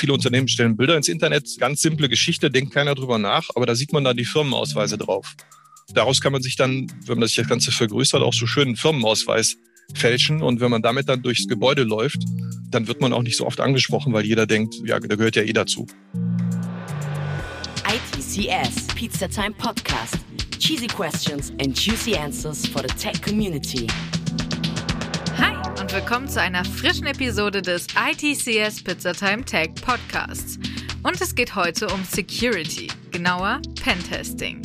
Viele Unternehmen stellen Bilder ins Internet, ganz simple Geschichte, denkt keiner drüber nach, aber da sieht man dann die Firmenausweise drauf. Daraus kann man sich dann, wenn man sich das Ganze vergrößert, auch so schön einen Firmenausweis fälschen. Und wenn man damit dann durchs Gebäude läuft, dann wird man auch nicht so oft angesprochen, weil jeder denkt, ja, da gehört ja eh dazu. ITCS, Pizza Time Podcast. Cheesy questions and juicy answers for the tech community. Und willkommen zu einer frischen Episode des ITCS Pizza Time Tech Podcasts. Und es geht heute um Security, genauer Pentesting.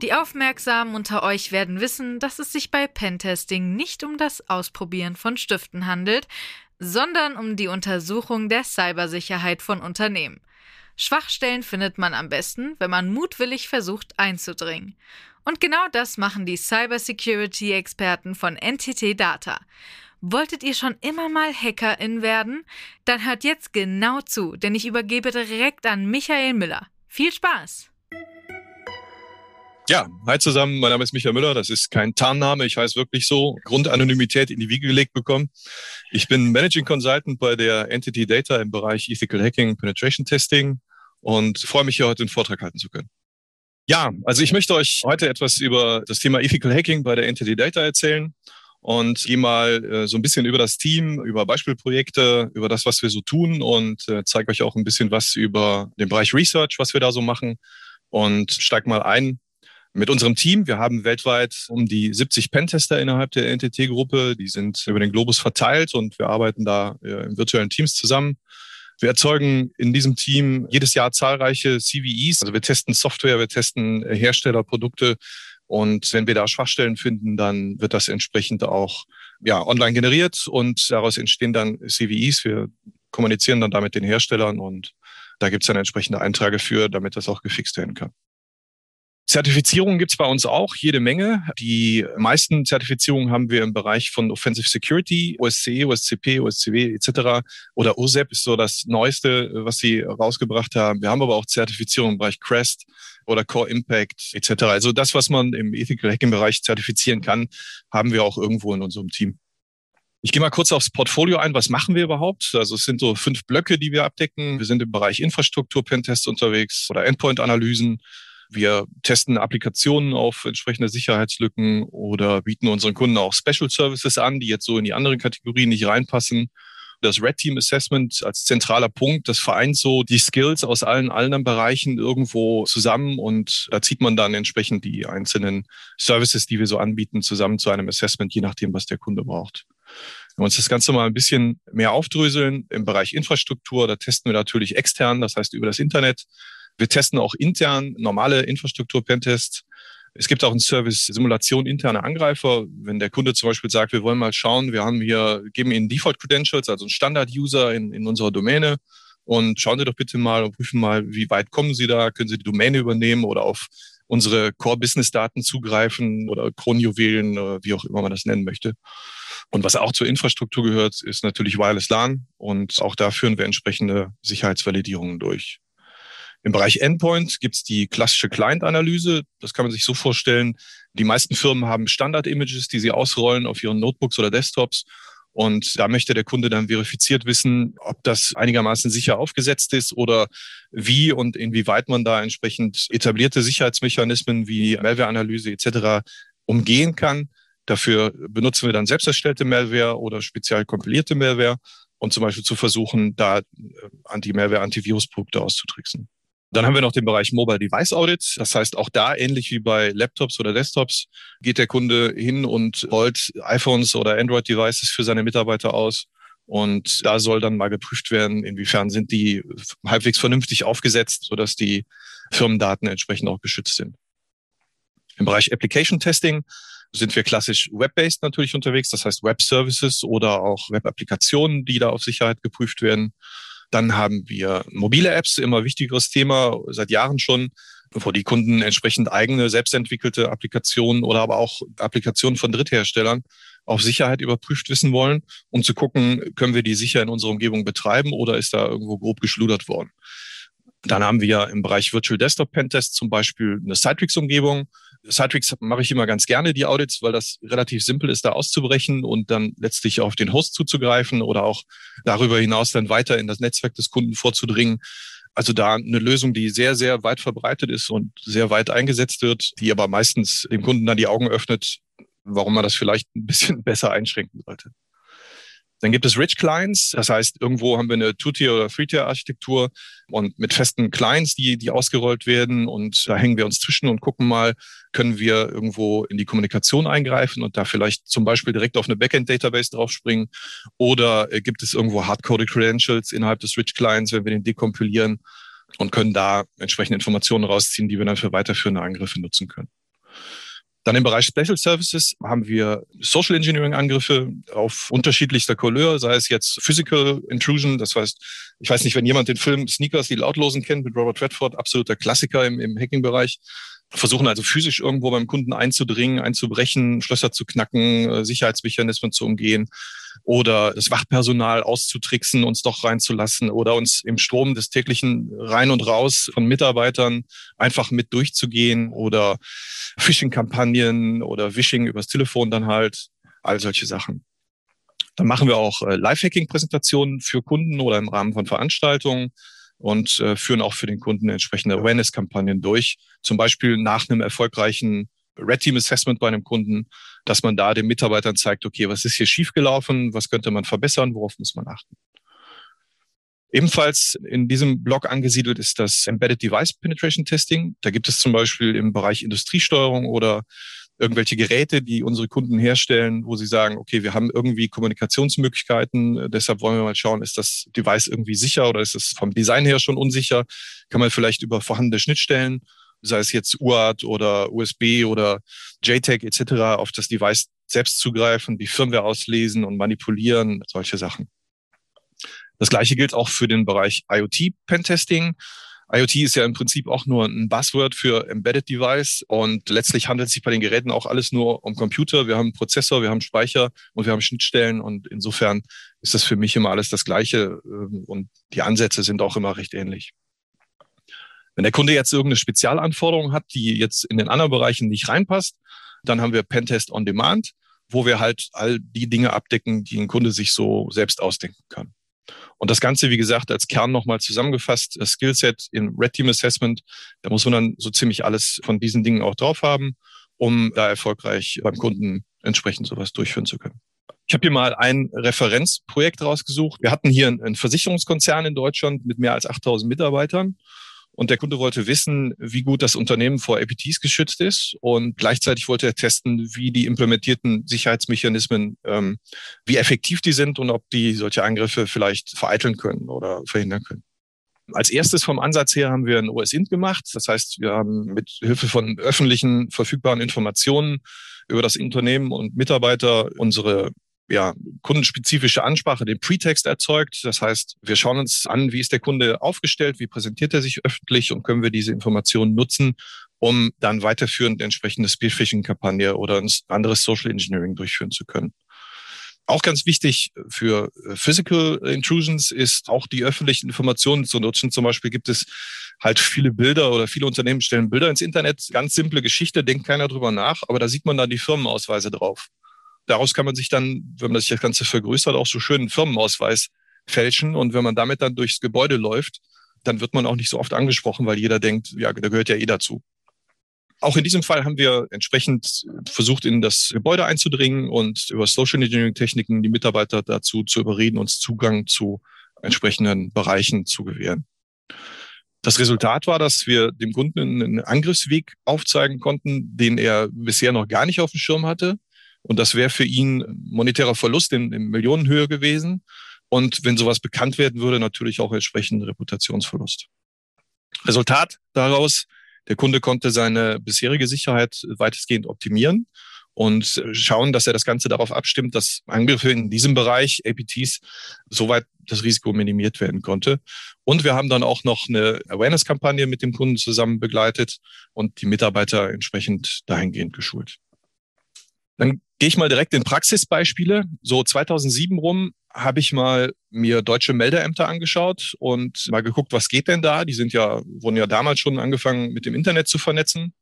Die Aufmerksamen unter euch werden wissen, dass es sich bei Pentesting nicht um das Ausprobieren von Stiften handelt, sondern um die Untersuchung der Cybersicherheit von Unternehmen. Schwachstellen findet man am besten, wenn man mutwillig versucht einzudringen. Und genau das machen die Cybersecurity-Experten von NTT Data. Wolltet ihr schon immer mal Hackerin werden? Dann hört jetzt genau zu, denn ich übergebe direkt an Michael Müller. Viel Spaß! Ja, hi zusammen, mein Name ist Michael Müller, das ist kein Tarnname, ich heiße wirklich so, Grundanonymität in die Wiege gelegt bekommen. Ich bin Managing Consultant bei der Entity Data im Bereich Ethical Hacking, Penetration Testing und freue mich hier heute einen Vortrag halten zu können. Ja, also ich möchte euch heute etwas über das Thema Ethical Hacking bei der Entity Data erzählen und gehe mal äh, so ein bisschen über das Team, über Beispielprojekte, über das, was wir so tun und äh, zeige euch auch ein bisschen was über den Bereich Research, was wir da so machen und steig mal ein mit unserem Team. Wir haben weltweit um die 70 Pentester innerhalb der NTT-Gruppe. Die sind über den Globus verteilt und wir arbeiten da äh, in virtuellen Teams zusammen. Wir erzeugen in diesem Team jedes Jahr zahlreiche CVEs. Also wir testen Software, wir testen Herstellerprodukte. Und wenn wir da Schwachstellen finden, dann wird das entsprechend auch ja, online generiert und daraus entstehen dann CVEs. Wir kommunizieren dann damit den Herstellern und da gibt es dann entsprechende Einträge für, damit das auch gefixt werden kann. Zertifizierungen gibt es bei uns auch jede Menge. Die meisten Zertifizierungen haben wir im Bereich von Offensive Security, OSCE, OSCP, OSCW etc. Oder OSEP ist so das Neueste, was sie rausgebracht haben. Wir haben aber auch Zertifizierungen im Bereich CREST oder Core Impact etc. Also das, was man im Ethical Hacking Bereich zertifizieren kann, haben wir auch irgendwo in unserem Team. Ich gehe mal kurz aufs Portfolio ein. Was machen wir überhaupt? Also es sind so fünf Blöcke, die wir abdecken. Wir sind im Bereich Infrastruktur, Pentests unterwegs oder Endpoint-Analysen. Wir testen Applikationen auf entsprechende Sicherheitslücken oder bieten unseren Kunden auch Special Services an, die jetzt so in die anderen Kategorien nicht reinpassen. Das Red Team Assessment als zentraler Punkt, das vereint so die Skills aus allen anderen Bereichen irgendwo zusammen und da zieht man dann entsprechend die einzelnen Services, die wir so anbieten, zusammen zu einem Assessment, je nachdem, was der Kunde braucht. Wenn wir uns das Ganze mal ein bisschen mehr aufdröseln, im Bereich Infrastruktur, da testen wir natürlich extern, das heißt über das Internet. Wir testen auch intern normale Infrastruktur-Pentests. Es gibt auch einen Service Simulation interner Angreifer. Wenn der Kunde zum Beispiel sagt, wir wollen mal schauen, wir haben hier, geben Ihnen Default Credentials, also einen Standard-User in, in unserer Domäne und schauen Sie doch bitte mal und prüfen mal, wie weit kommen Sie da? Können Sie die Domäne übernehmen oder auf unsere Core-Business-Daten zugreifen oder Kronjuwelen, wie auch immer man das nennen möchte. Und was auch zur Infrastruktur gehört, ist natürlich Wireless LAN und auch da führen wir entsprechende Sicherheitsvalidierungen durch. Im Bereich Endpoint gibt es die klassische Client-Analyse. Das kann man sich so vorstellen. Die meisten Firmen haben Standard-Images, die sie ausrollen auf ihren Notebooks oder Desktops. Und da möchte der Kunde dann verifiziert wissen, ob das einigermaßen sicher aufgesetzt ist oder wie und inwieweit man da entsprechend etablierte Sicherheitsmechanismen wie Malware-Analyse etc. umgehen kann. Dafür benutzen wir dann selbst erstellte Malware oder speziell kompilierte Malware und zum Beispiel zu versuchen, da äh, Anti-Malware, Antivirus-Produkte auszutricksen. Dann haben wir noch den Bereich Mobile Device Audit. Das heißt, auch da ähnlich wie bei Laptops oder Desktops geht der Kunde hin und rollt iPhones oder Android Devices für seine Mitarbeiter aus. Und da soll dann mal geprüft werden, inwiefern sind die halbwegs vernünftig aufgesetzt, sodass die Firmendaten entsprechend auch geschützt sind. Im Bereich Application Testing sind wir klassisch web-based natürlich unterwegs, das heißt Web Services oder auch Web-Applikationen, die da auf Sicherheit geprüft werden. Dann haben wir mobile Apps, immer wichtigeres Thema, seit Jahren schon, wo die Kunden entsprechend eigene, selbstentwickelte Applikationen oder aber auch Applikationen von Drittherstellern auf Sicherheit überprüft wissen wollen, um zu gucken, können wir die sicher in unserer Umgebung betreiben oder ist da irgendwo grob geschludert worden. Dann haben wir im Bereich Virtual Desktop Pentest zum Beispiel eine Citrix-Umgebung, Citrix mache ich immer ganz gerne die Audits, weil das relativ simpel ist, da auszubrechen und dann letztlich auf den Host zuzugreifen oder auch darüber hinaus dann weiter in das Netzwerk des Kunden vorzudringen. Also da eine Lösung, die sehr, sehr weit verbreitet ist und sehr weit eingesetzt wird, die aber meistens dem Kunden dann die Augen öffnet, warum man das vielleicht ein bisschen besser einschränken sollte. Dann gibt es Rich Clients, das heißt, irgendwo haben wir eine Two-Tier- oder Three-Tier-Architektur und mit festen Clients, die, die ausgerollt werden und da hängen wir uns zwischen und gucken mal, können wir irgendwo in die Kommunikation eingreifen und da vielleicht zum Beispiel direkt auf eine Backend-Database draufspringen oder äh, gibt es irgendwo Hardcoded Credentials innerhalb des Rich Clients, wenn wir den dekompilieren und können da entsprechende Informationen rausziehen, die wir dann für weiterführende Angriffe nutzen können. Dann im Bereich Special Services haben wir Social Engineering Angriffe auf unterschiedlichster Couleur, sei es jetzt Physical Intrusion, das heißt, ich weiß nicht, wenn jemand den Film Sneakers, die Lautlosen kennt mit Robert Redford, absoluter Klassiker im, im Hacking-Bereich versuchen also physisch irgendwo beim Kunden einzudringen, einzubrechen, Schlösser zu knacken, äh, Sicherheitsmechanismen zu umgehen oder das Wachpersonal auszutricksen, uns doch reinzulassen oder uns im Strom des täglichen Rein und Raus von Mitarbeitern einfach mit durchzugehen oder Phishing-Kampagnen oder Wishing übers Telefon dann halt, all solche Sachen. Dann machen wir auch äh, Live-Hacking-Präsentationen für Kunden oder im Rahmen von Veranstaltungen und äh, führen auch für den Kunden entsprechende Awareness-Kampagnen durch. Zum Beispiel nach einem erfolgreichen Red Team Assessment bei einem Kunden, dass man da den Mitarbeitern zeigt, okay, was ist hier schiefgelaufen, was könnte man verbessern, worauf muss man achten. Ebenfalls in diesem Blog angesiedelt ist das Embedded Device Penetration Testing. Da gibt es zum Beispiel im Bereich Industriesteuerung oder irgendwelche Geräte, die unsere Kunden herstellen, wo sie sagen, okay, wir haben irgendwie Kommunikationsmöglichkeiten, deshalb wollen wir mal schauen, ist das Device irgendwie sicher oder ist es vom Design her schon unsicher? Kann man vielleicht über vorhandene Schnittstellen, sei es jetzt UART oder USB oder JTAG etc., auf das Device selbst zugreifen, die Firmware auslesen und manipulieren, solche Sachen. Das gleiche gilt auch für den Bereich IoT-Pentesting. IoT ist ja im Prinzip auch nur ein Buzzword für Embedded Device und letztlich handelt es sich bei den Geräten auch alles nur um Computer. Wir haben einen Prozessor, wir haben Speicher und wir haben Schnittstellen und insofern ist das für mich immer alles das Gleiche ähm, und die Ansätze sind auch immer recht ähnlich. Wenn der Kunde jetzt irgendeine Spezialanforderung hat, die jetzt in den anderen Bereichen nicht reinpasst, dann haben wir Pentest on Demand, wo wir halt all die Dinge abdecken, die ein Kunde sich so selbst ausdenken kann. Und das Ganze, wie gesagt, als Kern nochmal zusammengefasst, das Skillset in Red Team Assessment, da muss man dann so ziemlich alles von diesen Dingen auch drauf haben, um da erfolgreich beim Kunden entsprechend sowas durchführen zu können. Ich habe hier mal ein Referenzprojekt rausgesucht. Wir hatten hier einen Versicherungskonzern in Deutschland mit mehr als 8000 Mitarbeitern und der Kunde wollte wissen, wie gut das Unternehmen vor APTs geschützt ist. Und gleichzeitig wollte er testen, wie die implementierten Sicherheitsmechanismen, ähm, wie effektiv die sind und ob die solche Angriffe vielleicht vereiteln können oder verhindern können. Als erstes vom Ansatz her haben wir ein OS-Int gemacht. Das heißt, wir haben mit Hilfe von öffentlichen verfügbaren Informationen über das Unternehmen und Mitarbeiter unsere ja, kundenspezifische Ansprache, den Pretext erzeugt. Das heißt, wir schauen uns an, wie ist der Kunde aufgestellt, wie präsentiert er sich öffentlich und können wir diese Informationen nutzen, um dann weiterführend entsprechende Spearfishing-Kampagne oder ein anderes Social Engineering durchführen zu können. Auch ganz wichtig für Physical Intrusions ist auch die öffentlichen Informationen zu nutzen. Zum Beispiel gibt es halt viele Bilder oder viele Unternehmen stellen Bilder ins Internet. Ganz simple Geschichte, denkt keiner drüber nach, aber da sieht man dann die Firmenausweise drauf daraus kann man sich dann, wenn man sich das Ganze vergrößert, auch so schön einen Firmenausweis fälschen. Und wenn man damit dann durchs Gebäude läuft, dann wird man auch nicht so oft angesprochen, weil jeder denkt, ja, da gehört ja eh dazu. Auch in diesem Fall haben wir entsprechend versucht, in das Gebäude einzudringen und über Social Engineering Techniken die Mitarbeiter dazu zu überreden, uns Zugang zu entsprechenden Bereichen zu gewähren. Das Resultat war, dass wir dem Kunden einen Angriffsweg aufzeigen konnten, den er bisher noch gar nicht auf dem Schirm hatte. Und das wäre für ihn monetärer Verlust in, in Millionenhöhe gewesen. Und wenn sowas bekannt werden würde, natürlich auch entsprechend Reputationsverlust. Resultat daraus, der Kunde konnte seine bisherige Sicherheit weitestgehend optimieren und schauen, dass er das Ganze darauf abstimmt, dass Angriffe in diesem Bereich, APTs, soweit das Risiko minimiert werden konnte. Und wir haben dann auch noch eine Awareness-Kampagne mit dem Kunden zusammen begleitet und die Mitarbeiter entsprechend dahingehend geschult. Dann gehe ich mal direkt in Praxisbeispiele. So 2007 rum habe ich mal mir deutsche Meldeämter angeschaut und mal geguckt, was geht denn da? Die sind ja, wurden ja damals schon angefangen, mit dem Internet zu vernetzen.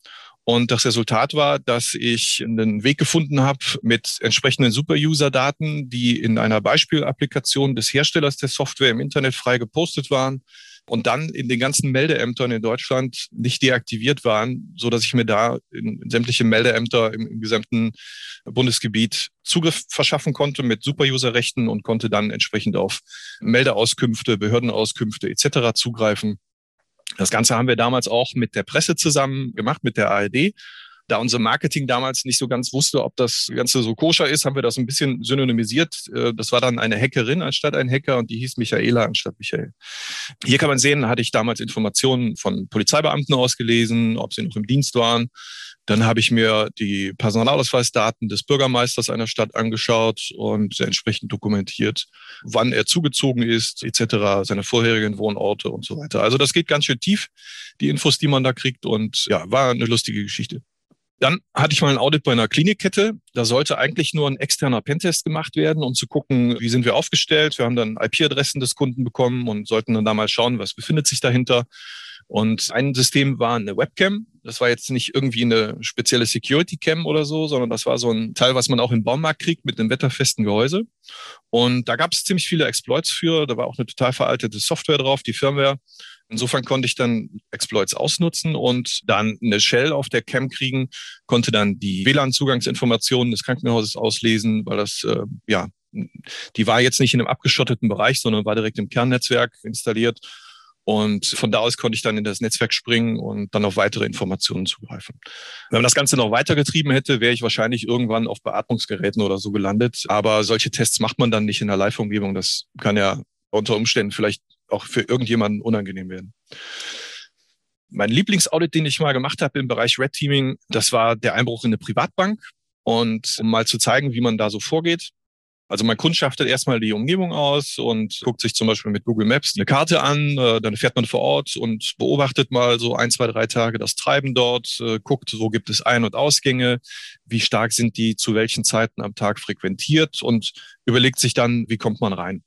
Und das Resultat war, dass ich einen Weg gefunden habe mit entsprechenden Super-User-Daten, die in einer Beispielapplikation des Herstellers der Software im Internet frei gepostet waren und dann in den ganzen Meldeämtern in Deutschland nicht deaktiviert waren, so dass ich mir da in, sämtliche Meldeämter im, im gesamten Bundesgebiet Zugriff verschaffen konnte mit Super-User-Rechten und konnte dann entsprechend auf Meldeauskünfte, Behördenauskünfte etc. zugreifen. Das Ganze haben wir damals auch mit der Presse zusammen gemacht, mit der ARD. Da unser Marketing damals nicht so ganz wusste, ob das Ganze so koscher ist, haben wir das ein bisschen synonymisiert. Äh, das war dann eine Hackerin anstatt ein Hacker und die hieß Michaela anstatt Michael. Hier kann man sehen, hatte ich damals Informationen von Polizeibeamten ausgelesen, ob sie noch im Dienst waren. Dann habe ich mir die Personalausweisdaten des Bürgermeisters einer Stadt angeschaut und entsprechend dokumentiert, wann er zugezogen ist, etc., seine vorherigen Wohnorte und so weiter. Also das geht ganz schön tief, die Infos, die man da kriegt und ja, war eine lustige Geschichte. Dann hatte ich mal ein Audit bei einer Klinikkette. Da sollte eigentlich nur ein externer Pentest gemacht werden, um zu gucken, wie sind wir aufgestellt. Wir haben dann IP-Adressen des Kunden bekommen und sollten dann da mal schauen, was befindet sich dahinter. Und ein System war eine Webcam. Das war jetzt nicht irgendwie eine spezielle Security Cam oder so, sondern das war so ein Teil, was man auch im Baumarkt kriegt mit einem wetterfesten Gehäuse. Und da gab es ziemlich viele Exploits für. Da war auch eine total veraltete Software drauf, die Firmware. Insofern konnte ich dann Exploits ausnutzen und dann eine Shell auf der Cam kriegen, konnte dann die WLAN-Zugangsinformationen des Krankenhauses auslesen, weil das, äh, ja, die war jetzt nicht in einem abgeschotteten Bereich, sondern war direkt im Kernnetzwerk installiert und von da aus konnte ich dann in das Netzwerk springen und dann auf weitere Informationen zugreifen. Wenn man das Ganze noch weitergetrieben hätte, wäre ich wahrscheinlich irgendwann auf Beatmungsgeräten oder so gelandet. Aber solche Tests macht man dann nicht in der Live-Umgebung. Das kann ja unter Umständen vielleicht auch für irgendjemanden unangenehm werden. Mein Lieblingsaudit, den ich mal gemacht habe im Bereich Red Teaming, das war der Einbruch in eine Privatbank. Und um mal zu zeigen, wie man da so vorgeht, also man kundschaftet erstmal die Umgebung aus und guckt sich zum Beispiel mit Google Maps eine Karte an, äh, dann fährt man vor Ort und beobachtet mal so ein, zwei, drei Tage das Treiben dort, äh, guckt, wo gibt es Ein- und Ausgänge, wie stark sind die zu welchen Zeiten am Tag frequentiert und überlegt sich dann, wie kommt man rein.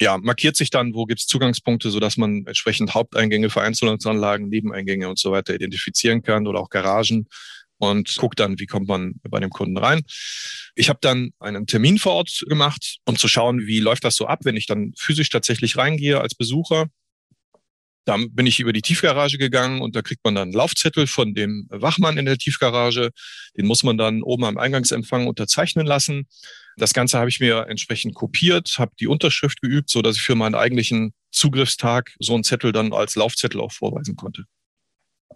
Ja, markiert sich dann, wo gibt es Zugangspunkte, sodass man entsprechend Haupteingänge, Vereinzelungsanlagen, Nebeneingänge und so weiter identifizieren kann oder auch Garagen und guckt dann, wie kommt man bei dem Kunden rein. Ich habe dann einen Termin vor Ort gemacht, um zu schauen, wie läuft das so ab, wenn ich dann physisch tatsächlich reingehe als Besucher. Dann bin ich über die Tiefgarage gegangen und da kriegt man dann einen Laufzettel von dem Wachmann in der Tiefgarage. Den muss man dann oben am Eingangsempfang unterzeichnen lassen. Das Ganze habe ich mir entsprechend kopiert, habe die Unterschrift geübt, so dass ich für meinen eigentlichen Zugriffstag so einen Zettel dann als Laufzettel auch vorweisen konnte.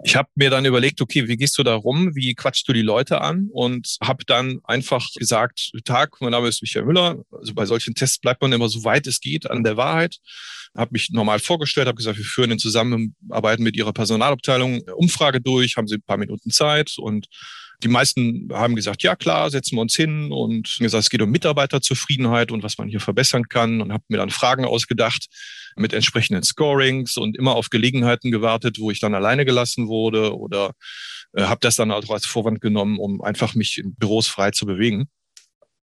Ich habe mir dann überlegt, okay, wie gehst du da rum? Wie quatschst du die Leute an? Und habe dann einfach gesagt, Tag, mein Name ist Michael Müller. Also bei solchen Tests bleibt man immer so weit es geht an der Wahrheit. Habe mich normal vorgestellt, habe gesagt, wir führen in Zusammenarbeit mit Ihrer Personalabteilung Umfrage durch, haben Sie ein paar Minuten Zeit und die meisten haben gesagt, ja klar, setzen wir uns hin und gesagt, es geht um Mitarbeiterzufriedenheit und was man hier verbessern kann und habe mir dann Fragen ausgedacht mit entsprechenden Scorings und immer auf Gelegenheiten gewartet, wo ich dann alleine gelassen wurde oder äh, habe das dann auch als Vorwand genommen, um einfach mich in Büros frei zu bewegen.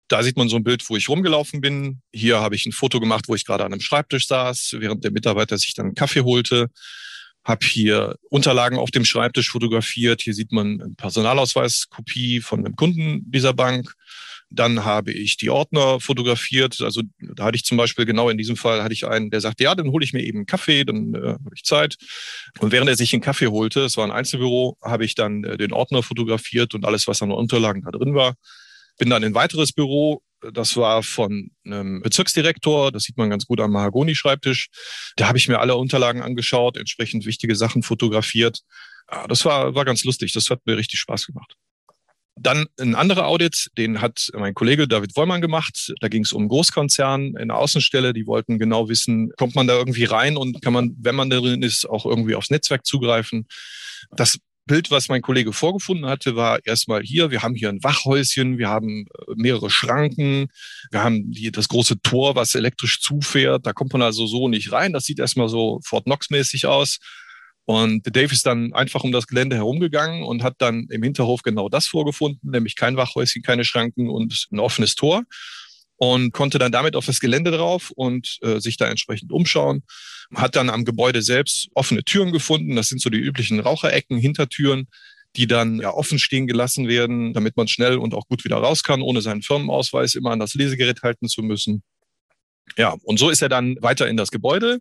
Da sieht man so ein Bild, wo ich rumgelaufen bin. Hier habe ich ein Foto gemacht, wo ich gerade an einem Schreibtisch saß, während der Mitarbeiter sich dann einen Kaffee holte habe hier Unterlagen auf dem Schreibtisch fotografiert. Hier sieht man eine Personalausweiskopie von einem Kunden dieser Bank. Dann habe ich die Ordner fotografiert. Also da hatte ich zum Beispiel genau in diesem Fall hatte ich einen, der sagte, ja, dann hole ich mir eben einen Kaffee, dann äh, habe ich Zeit. Und während er sich einen Kaffee holte, es war ein Einzelbüro, habe ich dann äh, den Ordner fotografiert und alles, was an Unterlagen da drin war. Bin dann in ein weiteres Büro das war von einem Bezirksdirektor, das sieht man ganz gut am Mahagoni-Schreibtisch. Da habe ich mir alle Unterlagen angeschaut, entsprechend wichtige Sachen fotografiert. Ja, das war, war ganz lustig, das hat mir richtig Spaß gemacht. Dann ein anderer Audit, den hat mein Kollege David Wollmann gemacht. Da ging es um Großkonzern in der Außenstelle. Die wollten genau wissen, kommt man da irgendwie rein und kann man, wenn man darin ist, auch irgendwie aufs Netzwerk zugreifen. Das Bild, was mein Kollege vorgefunden hatte, war erstmal hier, wir haben hier ein Wachhäuschen, wir haben äh, mehrere Schranken, wir haben hier das große Tor, was elektrisch zufährt. Da kommt man also so nicht rein. Das sieht erstmal so Fort Knox-mäßig aus. Und Dave ist dann einfach um das Gelände herumgegangen und hat dann im Hinterhof genau das vorgefunden, nämlich kein Wachhäuschen, keine Schranken und ein offenes Tor und konnte dann damit auf das Gelände drauf und äh, sich da entsprechend umschauen. Hat dann am Gebäude selbst offene Türen gefunden. Das sind so die üblichen Raucherecken, Hintertüren. die dann ja offen stehen gelassen werden, damit man schnell und auch gut wieder raus kann, ohne seinen Firmenausweis immer an das Lesegerät halten zu müssen. Ja, und so ist er dann weiter in das Gebäude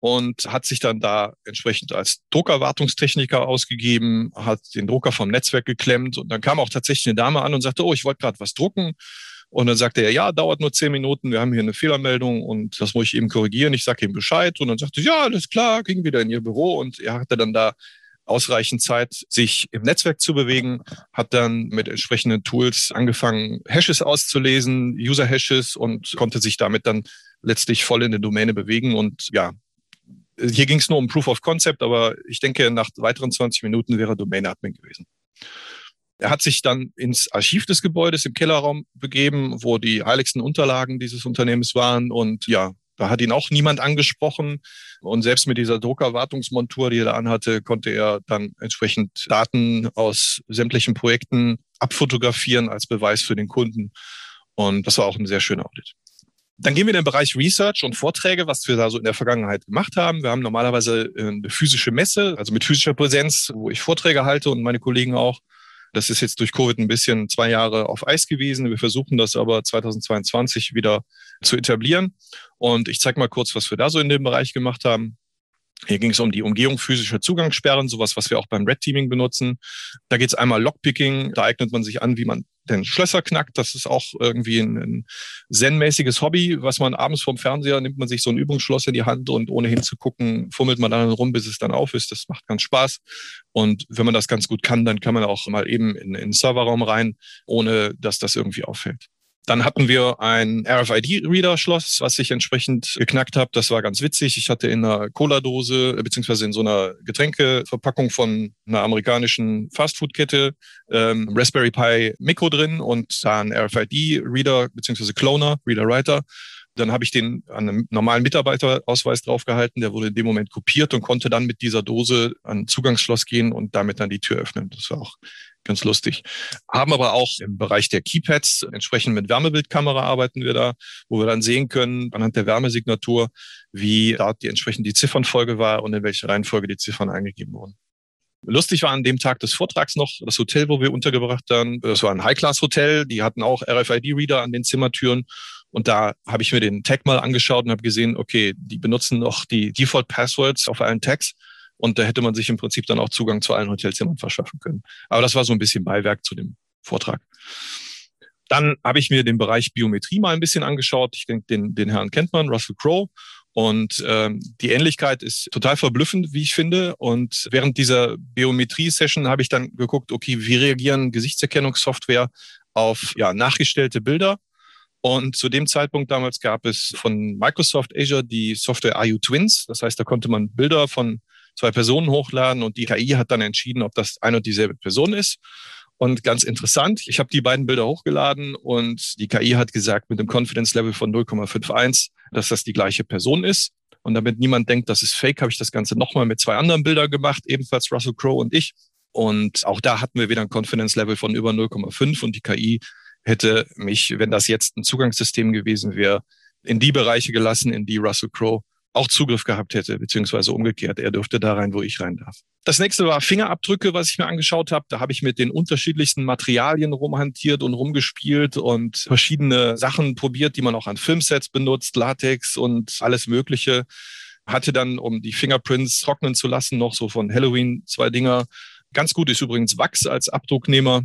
und hat sich dann da entsprechend als Druckerwartungstechniker ausgegeben, hat den Drucker vom Netzwerk geklemmt und dann kam auch tatsächlich eine Dame an und sagte, oh, ich wollte gerade was drucken. Und dann sagte er, ja, dauert nur zehn Minuten, wir haben hier eine Fehlermeldung und das muss ich eben korrigieren. Ich sage ihm Bescheid und dann sagte, ja, alles klar, ging wieder in ihr Büro und er hatte dann da ausreichend Zeit, sich im Netzwerk zu bewegen, hat dann mit entsprechenden Tools angefangen, Hashes auszulesen, User-Hashes und konnte sich damit dann letztlich voll in der Domäne bewegen. Und ja, hier ging es nur um Proof of Concept, aber ich denke, nach weiteren 20 Minuten wäre Domain-Admin gewesen. Er hat sich dann ins Archiv des Gebäudes im Kellerraum begeben, wo die heiligsten Unterlagen dieses Unternehmens waren und ja, da hat ihn auch niemand angesprochen. Und selbst mit dieser Druckerwartungsmontur, die er da anhatte, konnte er dann entsprechend Daten aus sämtlichen Projekten abfotografieren als Beweis für den Kunden. Und das war auch ein sehr schöner Audit. Dann gehen wir in den Bereich Research und Vorträge, was wir da so in der Vergangenheit gemacht haben. Wir haben normalerweise äh, eine physische Messe, also mit physischer Präsenz, wo ich Vorträge halte und meine Kollegen auch. Das ist jetzt durch Covid ein bisschen zwei Jahre auf Eis gewesen. Wir versuchen das aber 2022 wieder zu etablieren. Und ich zeige mal kurz, was wir da so in dem Bereich gemacht haben. Hier ging es um die Umgehung physischer Zugangssperren, sowas, was wir auch beim Red Teaming benutzen. Da geht es einmal Lockpicking, da eignet man sich an, wie man denn Schlösser knackt. Das ist auch irgendwie ein, ein zen-mäßiges Hobby, was man abends vorm Fernseher nimmt man sich so ein Übungsschloss in die Hand und ohne hinzugucken, fummelt man dann rum, bis es dann auf ist. Das macht ganz Spaß. Und wenn man das ganz gut kann, dann kann man auch mal eben in, in den Serverraum rein, ohne dass das irgendwie auffällt. Dann hatten wir ein RFID-Reader-Schloss, was ich entsprechend geknackt habe. Das war ganz witzig. Ich hatte in einer Cola-Dose äh, beziehungsweise in so einer Getränkeverpackung von einer amerikanischen Fastfood-Kette ähm, Raspberry Pi Mikro drin und da ein RFID-Reader beziehungsweise Cloner, Reader-Writer. Dann habe ich den an einem normalen Mitarbeiterausweis draufgehalten. Der wurde in dem Moment kopiert und konnte dann mit dieser Dose an Zugangsschloss gehen und damit dann die Tür öffnen. Das war auch ganz lustig. Haben aber auch im Bereich der Keypads entsprechend mit Wärmebildkamera arbeiten wir da, wo wir dann sehen können anhand der Wärmesignatur, wie da die entsprechend die Ziffernfolge war und in welcher Reihenfolge die Ziffern eingegeben wurden. Lustig war an dem Tag des Vortrags noch das Hotel, wo wir untergebracht waren. Das war ein High-Class-Hotel. Die hatten auch RFID-Reader an den Zimmertüren. Und da habe ich mir den Tag mal angeschaut und habe gesehen, okay, die benutzen noch die Default-Passwords auf allen Tags. Und da hätte man sich im Prinzip dann auch Zugang zu allen Hotelzimmern verschaffen können. Aber das war so ein bisschen Beiwerk zu dem Vortrag. Dann habe ich mir den Bereich Biometrie mal ein bisschen angeschaut. Ich denke, den, den Herrn kennt man, Russell Crowe. Und ähm, die Ähnlichkeit ist total verblüffend, wie ich finde. Und während dieser Biometrie-Session habe ich dann geguckt, okay, wie reagieren Gesichtserkennungssoftware auf ja, nachgestellte Bilder? Und zu dem Zeitpunkt damals gab es von Microsoft Azure die Software IU Twins. Das heißt, da konnte man Bilder von zwei Personen hochladen und die KI hat dann entschieden, ob das eine und dieselbe Person ist. Und ganz interessant, ich habe die beiden Bilder hochgeladen und die KI hat gesagt mit einem Confidence Level von 0,51, dass das die gleiche Person ist. Und damit niemand denkt, das ist fake, habe ich das Ganze nochmal mit zwei anderen Bildern gemacht, ebenfalls Russell Crowe und ich. Und auch da hatten wir wieder ein Confidence Level von über 0,5 und die KI hätte mich, wenn das jetzt ein Zugangssystem gewesen wäre, in die Bereiche gelassen, in die Russell Crowe auch Zugriff gehabt hätte, beziehungsweise umgekehrt. Er dürfte da rein, wo ich rein darf. Das nächste war Fingerabdrücke, was ich mir angeschaut habe. Da habe ich mit den unterschiedlichsten Materialien rumhantiert und rumgespielt und verschiedene Sachen probiert, die man auch an Filmsets benutzt, Latex und alles Mögliche. Hatte dann, um die Fingerprints trocknen zu lassen, noch so von Halloween zwei Dinger. Ganz gut ist übrigens Wachs als Abdrucknehmer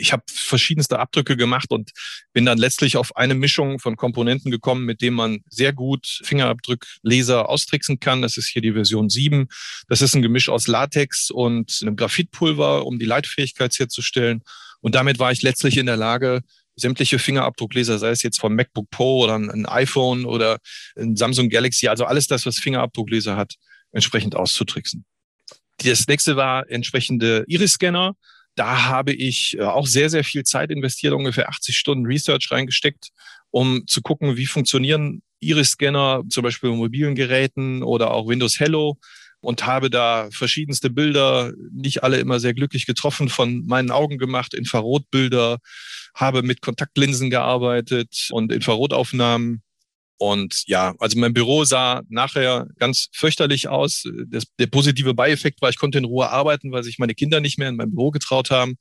ich habe verschiedenste Abdrücke gemacht und bin dann letztlich auf eine Mischung von Komponenten gekommen, mit dem man sehr gut Fingerabdrückleser austricksen kann. Das ist hier die Version 7. Das ist ein Gemisch aus Latex und einem Graphitpulver, um die Leitfähigkeit herzustellen. Und damit war ich letztlich in der Lage, sämtliche Fingerabdruckleser, sei es jetzt vom MacBook Pro oder ein iPhone oder ein Samsung Galaxy, also alles das, was Fingerabdruckleser hat, entsprechend auszutricksen. Das nächste war entsprechende Iris-Scanner da habe ich äh, auch sehr, sehr viel Zeit investiert, ungefähr 80 Stunden Research reingesteckt, um zu gucken, wie funktionieren Iris-Scanner, zum Beispiel bei mobilen Geräten oder auch Windows Hello und habe da verschiedenste Bilder, nicht alle immer sehr glücklich getroffen, von meinen Augen gemacht, Infrarotbilder, habe mit Kontaktlinsen gearbeitet und Infrarotaufnahmen Und ja, also mein Büro sah nachher ganz fürchterlich aus. Das, der positive Beieffekt war, ich konnte in Ruhe arbeiten, weil sich meine Kinder nicht mehr in mein Büro getraut haben.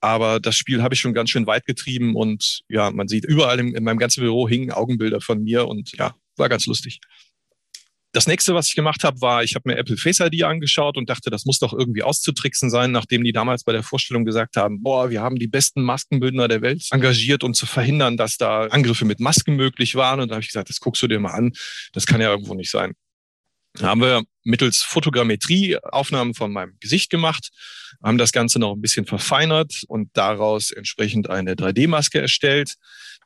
Aber das Spiel habe ich schon ganz schön weit getrieben und ja, man sieht überall in, in meinem ganzen Büro hingen Augenbilder von mir und ja, war ganz lustig. Das nächste, was ich gemacht habe, war, ich habe mir Apple Face ID angeschaut und dachte, das muss doch irgendwie auszutricksen sein, nachdem die damals bei der Vorstellung gesagt haben, boah, wir haben die besten Maskenbildner der Welt engagiert, um zu verhindern, dass da Angriffe mit Masken möglich waren. Und da habe ich gesagt, das guckst du dir mal an, das kann ja irgendwo nicht sein. Da haben wir mittels Fotogrammetrie Aufnahmen von meinem Gesicht gemacht, haben das Ganze noch ein bisschen verfeinert und daraus entsprechend eine 3D-Maske erstellt,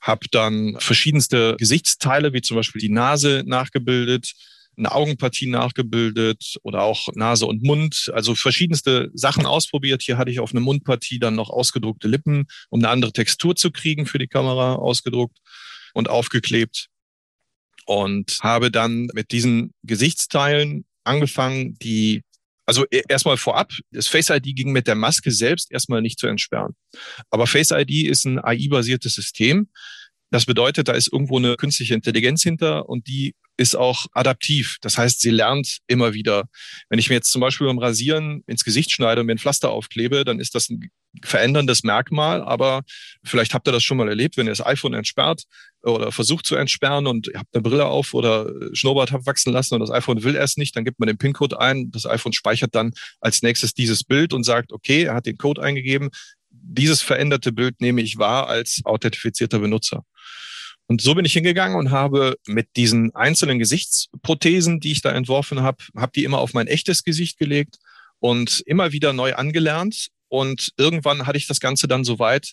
habe dann verschiedenste Gesichtsteile, wie zum Beispiel die Nase nachgebildet, eine Augenpartie nachgebildet oder auch Nase und Mund, also verschiedenste Sachen ausprobiert. Hier hatte ich auf eine Mundpartie dann noch ausgedruckte Lippen, um eine andere Textur zu kriegen für die Kamera ausgedruckt und aufgeklebt und habe dann mit diesen Gesichtsteilen angefangen, die also e, erstmal vorab, das Face ID ging mit der Maske selbst erstmal nicht zu entsperren. Aber Face ID ist ein AI-basiertes System. Das bedeutet, da ist irgendwo eine künstliche Intelligenz hinter und die ist auch adaptiv. Das heißt, sie lernt immer wieder. Wenn ich mir jetzt zum Beispiel beim Rasieren ins Gesicht schneide und mir ein Pflaster aufklebe, dann ist das ein veränderndes Merkmal. Aber vielleicht habt ihr das schon mal erlebt, wenn ihr das iPhone entsperrt oder versucht zu entsperren und ihr habt eine Brille auf oder Schnurrbart habt wachsen lassen und das iPhone will erst nicht, dann gibt man den PIN-Code ein. Das iPhone speichert dann als nächstes dieses Bild und sagt, okay, er hat den Code eingegeben. Dieses veränderte Bild nehme ich wahr als authentifizierter Benutzer. Und so bin ich hingegangen und habe mit diesen einzelnen Gesichtsprothesen, die ich da entworfen habe, habe die immer auf mein echtes Gesicht gelegt und immer wieder neu angelernt. Und irgendwann hatte ich das Ganze dann so weit,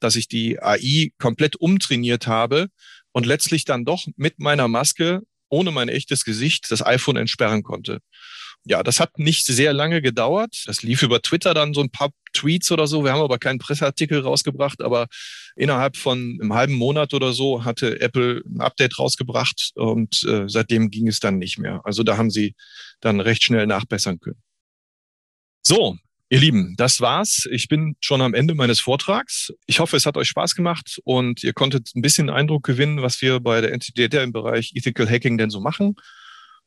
dass ich die AI komplett umtrainiert habe und letztlich dann doch mit meiner Maske ohne mein echtes Gesicht das iPhone entsperren konnte. Ja, das hat nicht sehr lange gedauert. Das lief über Twitter dann so ein paar Tweets oder so. Wir haben aber keinen Presseartikel rausgebracht, aber innerhalb von einem halben Monat oder so hatte Apple ein Update rausgebracht und äh, seitdem ging es dann nicht mehr. Also da haben sie dann recht schnell nachbessern können. So, Ihr Lieben, das war's. Ich bin schon am Ende meines Vortrags. Ich hoffe, es hat euch Spaß gemacht und ihr konntet ein bisschen Eindruck gewinnen, was wir bei der Entity Data im Bereich Ethical Hacking denn so machen.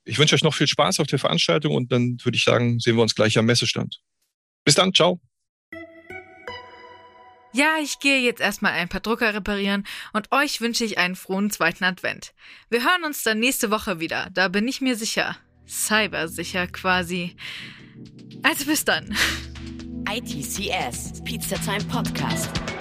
Ich wünsche euch noch viel Spaß auf der Veranstaltung und dann würde ich sagen, sehen wir uns gleich am Messestand. Bis dann, ciao. Ja, ich gehe jetzt erstmal ein paar Drucker reparieren und euch wünsche ich einen frohen zweiten Advent. Wir hören uns dann nächste Woche wieder, da bin ich mir sicher. Cybersicher quasi. Also bis dann. ITCS, Pizza Time Podcast.